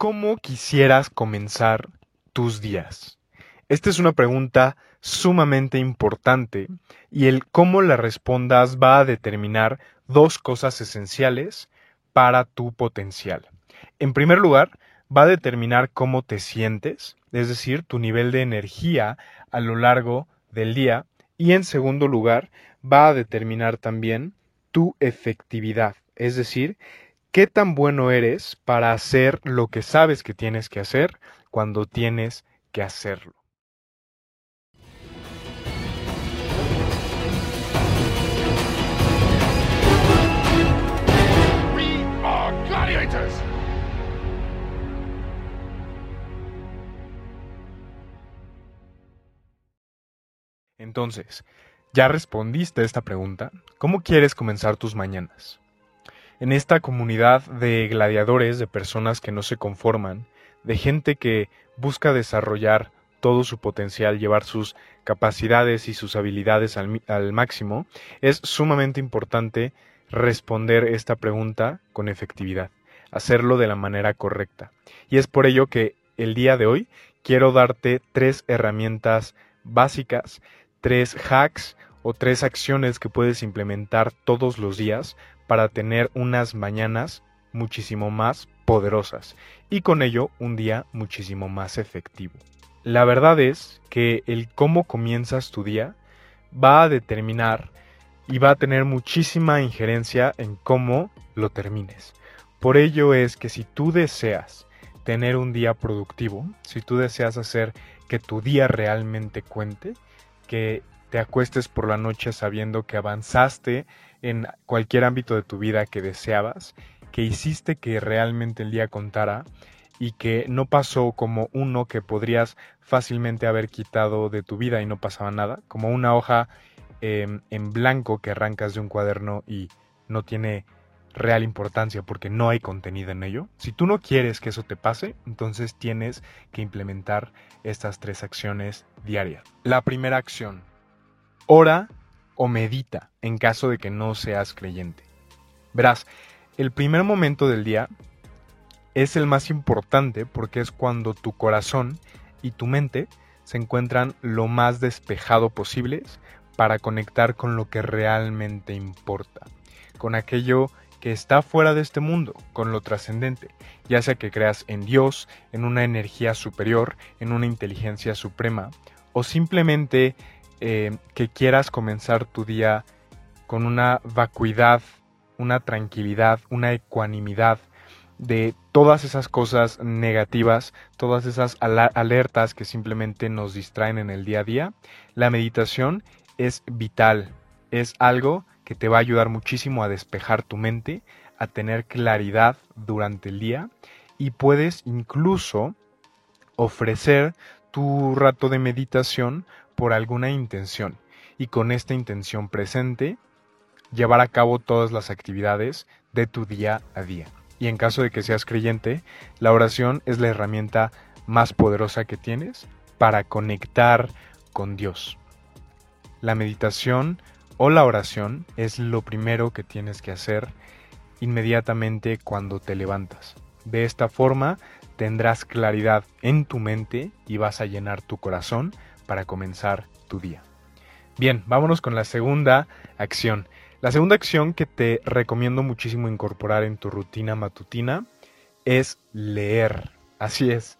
¿Cómo quisieras comenzar tus días? Esta es una pregunta sumamente importante y el cómo la respondas va a determinar dos cosas esenciales para tu potencial. En primer lugar, va a determinar cómo te sientes, es decir, tu nivel de energía a lo largo del día. Y en segundo lugar, va a determinar también tu efectividad, es decir, qué tan bueno eres para hacer lo que sabes que tienes que hacer cuando tienes que hacerlo. Entonces, ¿ya respondiste a esta pregunta? ¿Cómo quieres comenzar tus mañanas? En esta comunidad de gladiadores, de personas que no se conforman, de gente que busca desarrollar todo su potencial, llevar sus capacidades y sus habilidades al, al, máximo, es sumamente importante responder esta pregunta con efectividad, hacerlo de la manera correcta. Y es por ello que el día de hoy quiero darte tres herramientas básicas tres hacks o tres acciones que puedes implementar todos los días para tener unas mañanas muchísimo más poderosas y con ello un día muchísimo más efectivo. La verdad es que el cómo comienzas tu día va a determinar y va a tener muchísima injerencia en cómo lo termines. Por ello es que si tú deseas tener un día productivo, si tú deseas hacer que tu día realmente cuente, que te acuestes por la noche sabiendo que avanzaste en cualquier ámbito de tu vida que deseabas, que hiciste que realmente el día contara y que no pasó como uno que podrías fácilmente haber quitado de tu vida y no pasaba nada, como una hoja em, en blanco que arrancas de un cuaderno y no tiene real importancia porque no hay contenido en ello. Si tú no quieres que eso te pase, entonces tienes que implementar estas tres acciones diarias. La primera acción, ora o medita en caso de que no seas creyente. Verás, el primer momento del día es el más importante porque es cuando tu corazón y tu mente se encuentran lo más despejado posibles para conectar con lo que realmente importa, con aquello que está fuera de este mundo, con lo trascendente, ya sea que creas en Dios, en una energía superior, en una inteligencia suprema, o simplemente eh, que quieras comenzar tu día con una vacuidad, una tranquilidad, una ecuanimidad de todas esas cosas negativas, todas esas alertas que simplemente nos distraen en el día a día, la meditación es vital, es algo que te va a ayudar muchísimo a despejar tu mente, a tener claridad durante el día y puedes incluso ofrecer tu rato de meditación por alguna intención y con esta intención presente llevar a cabo todas las actividades de tu día a día. Y en caso de que seas creyente, la oración es la herramienta más poderosa que tienes para conectar con Dios. La meditación o la oración es lo primero que tienes que hacer inmediatamente cuando te levantas. De esta forma tendrás claridad en tu mente y vas a llenar tu corazón para comenzar tu día. Bien, vámonos con la segunda acción. La segunda acción que te recomiendo muchísimo incorporar en tu rutina matutina es leer. Así es.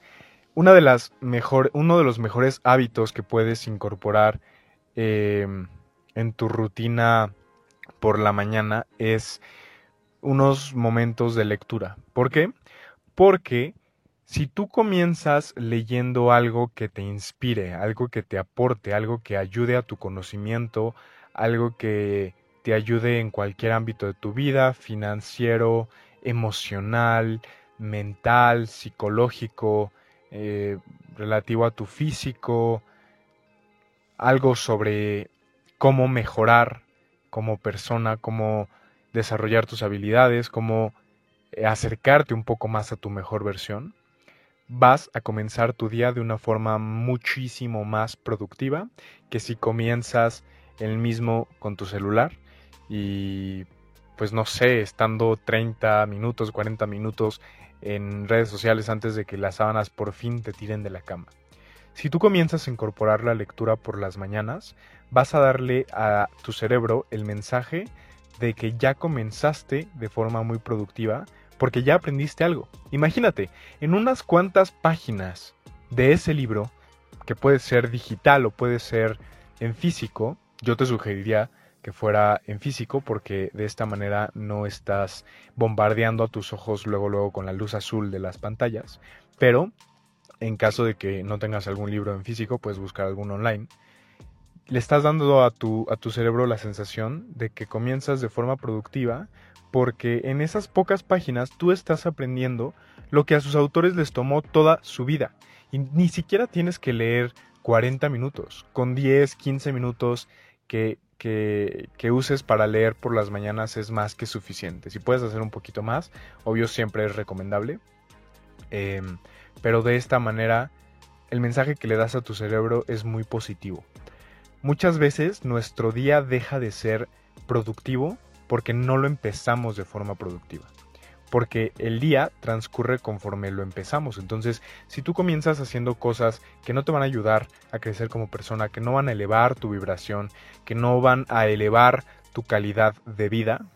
Una de las mejor, uno de los mejores hábitos que puedes incorporar eh, en tu rutina por la mañana es unos momentos de lectura. ¿Por qué? Porque si tú comienzas leyendo algo que te inspire, algo que te aporte, algo que ayude a tu conocimiento, algo que te ayude en cualquier ámbito de tu vida, financiero, emocional, mental, psicológico, eh, relativo a tu físico, algo sobre cómo mejorar como persona, cómo desarrollar tus habilidades, cómo eh, acercarte un poco más a tu mejor versión, vas a comenzar tu día de una forma muchísimo más productiva que si comienzas el mismo con tu celular y pues no sé, estando 30 minutos, 40 minutos en redes sociales antes de que las sábanas por fin te tiren de la cama. Si tú comienzas a incorporar la lectura por las mañanas, vas a darle a tu cerebro el mensaje de que ya comenzaste de forma muy productiva porque ya aprendiste algo. Imagínate, en unas cuantas páginas de ese libro, que puede ser digital o puede ser en físico, yo te sugeriría que fuera en físico porque de esta manera no estás bombardeando a tus ojos luego luego con la luz azul de las pantallas, pero en caso de que no tengas algún libro en físico, puedes buscar alguno online. Le estás dando a tu, a tu cerebro la sensación de que comienzas de forma productiva porque en esas pocas páginas tú estás aprendiendo lo que a sus autores les tomó toda su vida. Y ni siquiera tienes que leer 40 minutos. Con 10, 15 minutos que, que, uses para leer por las mañanas es más que suficiente. Si puedes hacer un poquito más, obvio siempre es recomendable. Em, pero de esta manera el mensaje que le das a tu cerebro es muy positivo. Muchas veces nuestro día deja de ser productivo porque no lo empezamos de forma productiva. Porque el día transcurre conforme lo empezamos. Entonces, si tú comienzas haciendo cosas que no te van a ayudar a crecer como persona, que no van a elevar tu vibración, que no van a elevar tu calidad de vida,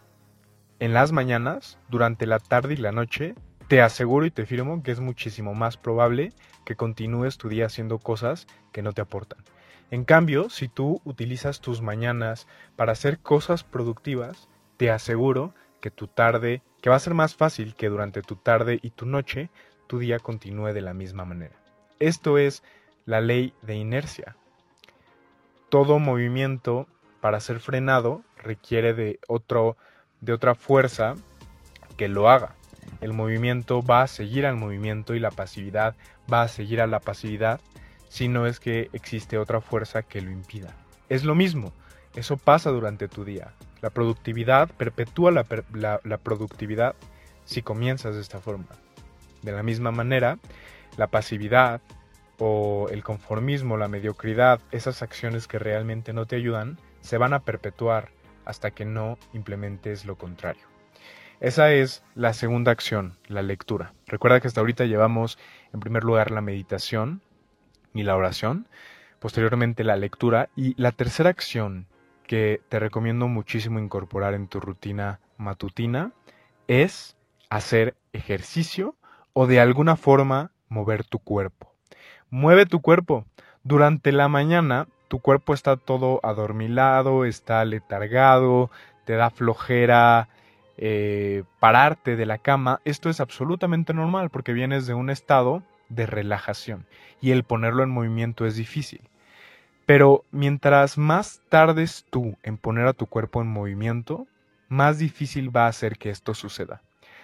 en las mañanas, durante la tarde y la noche, te aseguro y te firmo que es muchísimo más probable que continúes tu día haciendo cosas que no te aportan. En cambio, si tú utilizas tus mañanas para hacer cosas productivas, te aseguro que tu tarde, que va a ser más fácil que durante tu tarde y tu noche, tu día continúe de la misma manera. Esto es la ley de inercia. Todo movimiento para ser frenado requiere de otro de otra fuerza que lo haga. El movimiento va a seguir al movimiento y la pasividad va a seguir a la pasividad si no es que existe otra fuerza que lo impida. Es lo mismo, eso pasa durante tu día. La productividad perpetúa la, productividad si comienzas de esta forma. De la misma manera, la pasividad o el conformismo, la mediocridad, esas acciones que realmente no te ayudan, se van a perpetuar hasta que no implementes lo contrario. Esa es la segunda acción, la lectura. Recuerda que hasta ahorita llevamos en primer lugar la meditación y la oración, posteriormente la lectura y la tercera acción que te recomiendo muchísimo incorporar en tu rutina matutina es hacer ejercicio o de alguna forma mover tu cuerpo. Mueve tu cuerpo. Durante la mañana tu cuerpo está todo adormilado, está letargado, te da flojera eh, pararte de la cama. Esto es absolutamente normal porque vienes de un estado de relajación y el ponerlo en movimiento es difícil. Pero mientras más tardes tú en poner a tu cuerpo en movimiento, más difícil va a ser que esto suceda.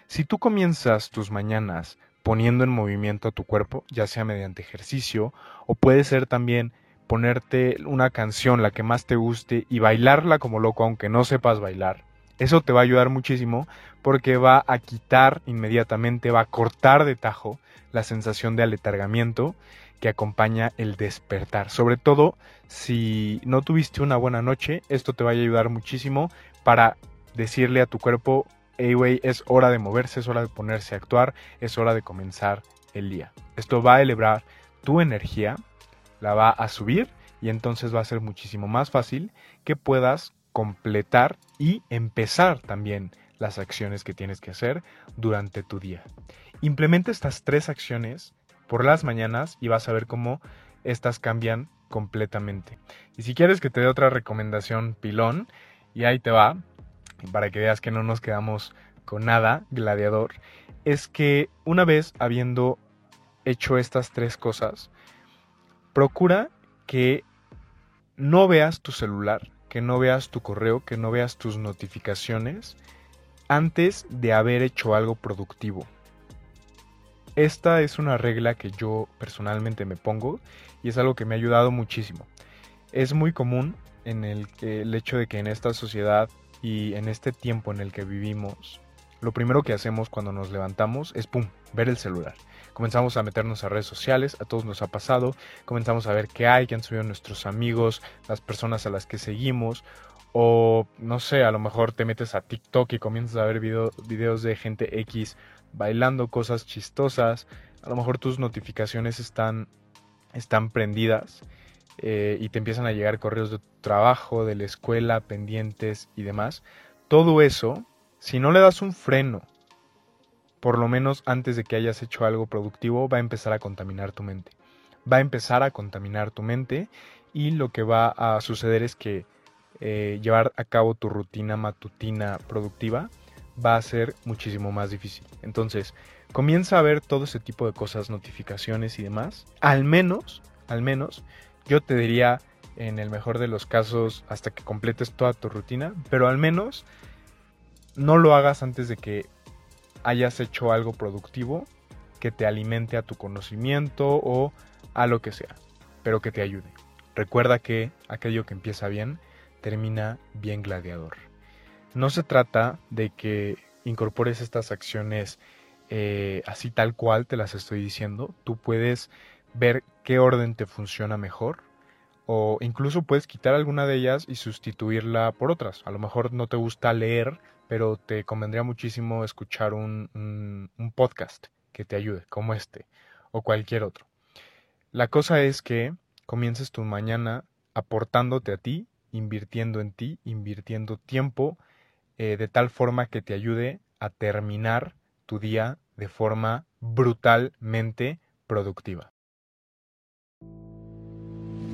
Si tú comienzas tus mañanas poniendo en movimiento a tu cuerpo, ya sea mediante ejercicio o puede ser también ponerte una canción, la que más te guste, y bailarla como loco aunque no sepas bailar, eso te va a ayudar muchísimo porque va a quitar inmediatamente, va a cortar de tajo la sensación de aletargamiento que acompaña el despertar. Sobre todo si no tuviste una buena noche, esto te va a ayudar muchísimo para decirle a tu cuerpo, hey wey, es hora de moverse, es hora de ponerse a actuar, es hora de comenzar el día. Esto va a elevar tu energía, la va a subir y entonces va a ser muchísimo más fácil que puedas completar y empezar también las acciones que tienes que hacer durante tu día. Implementa estas tres acciones por las mañanas y vas a ver cómo estas cambian completamente. Y si quieres que te dé otra recomendación pilón, y ahí te va, para que veas que no nos quedamos con nada, gladiador, es que una vez habiendo hecho estas tres cosas, procura que no veas tu celular, que no veas tu correo, que no veas tus notificaciones antes de haber hecho algo productivo. Esta es una regla que yo personalmente me pongo y es algo que me ha ayudado muchísimo. Es muy común en el, el hecho de que en esta sociedad y en este tiempo en el que vivimos, lo primero que hacemos cuando nos levantamos es pum, ver el celular. Comenzamos a meternos a redes sociales, a todos nos ha pasado, comenzamos a ver qué hay, qué han subido nuestros amigos, las personas a las que seguimos, o no sé, a lo mejor te metes a TikTok y comienzas a ver videos de gente X bailando cosas chistosas, a lo mejor tus notificaciones están, están prendidas eh, y te empiezan a llegar correos de tu trabajo, de la escuela, pendientes y demás. Todo eso, si no le das un freno, por lo menos antes de que hayas hecho algo productivo, va a empezar a contaminar tu mente. Va a empezar a contaminar tu mente y lo que va a suceder es que eh, llevar a cabo tu rutina matutina productiva va a ser muchísimo más difícil. Entonces, comienza a ver todo ese tipo de cosas, notificaciones y demás. Al menos, al menos, yo te diría en el mejor de los casos hasta que completes toda tu rutina, pero al menos no lo hagas antes de que hayas hecho algo productivo que te alimente a tu conocimiento o a lo que sea, pero que te ayude. Recuerda que aquello que empieza bien termina bien gladiador. No se trata de que incorpores estas acciones eh, así tal cual te las estoy diciendo. Tú puedes ver qué orden te funciona mejor o incluso puedes quitar alguna de ellas y sustituirla por otras. A lo mejor no te gusta leer, pero te convendría muchísimo escuchar un, un podcast que te ayude, como este o cualquier otro. La cosa es que comiences tu mañana aportándote a ti, invirtiendo en ti, invirtiendo tiempo, eh, de tal forma que te ayude a terminar tu día de forma brutalmente productiva.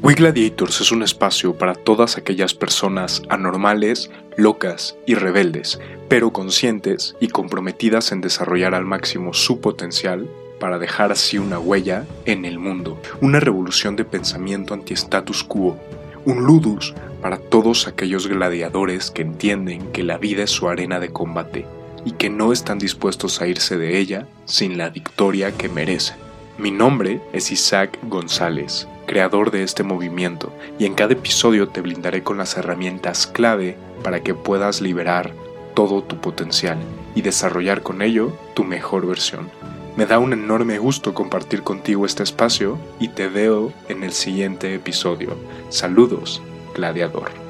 We Gladiators es un espacio para todas aquellas personas anormales, locas y rebeldes, pero conscientes y comprometidas en desarrollar al máximo su potencial para dejar así una huella en el mundo, una revolución de pensamiento anti-status quo, un ludus para todos aquellos gladiadores que entienden que la vida es su arena de combate y que no están dispuestos a irse de ella sin la victoria que merecen. Mi nombre es Isaac González, creador de este movimiento, y en cada episodio te blindaré con las herramientas clave para que puedas liberar todo tu potencial y desarrollar con ello tu mejor versión. Me da un enorme gusto compartir contigo este espacio y te veo en el siguiente episodio. Saludos, gladiador.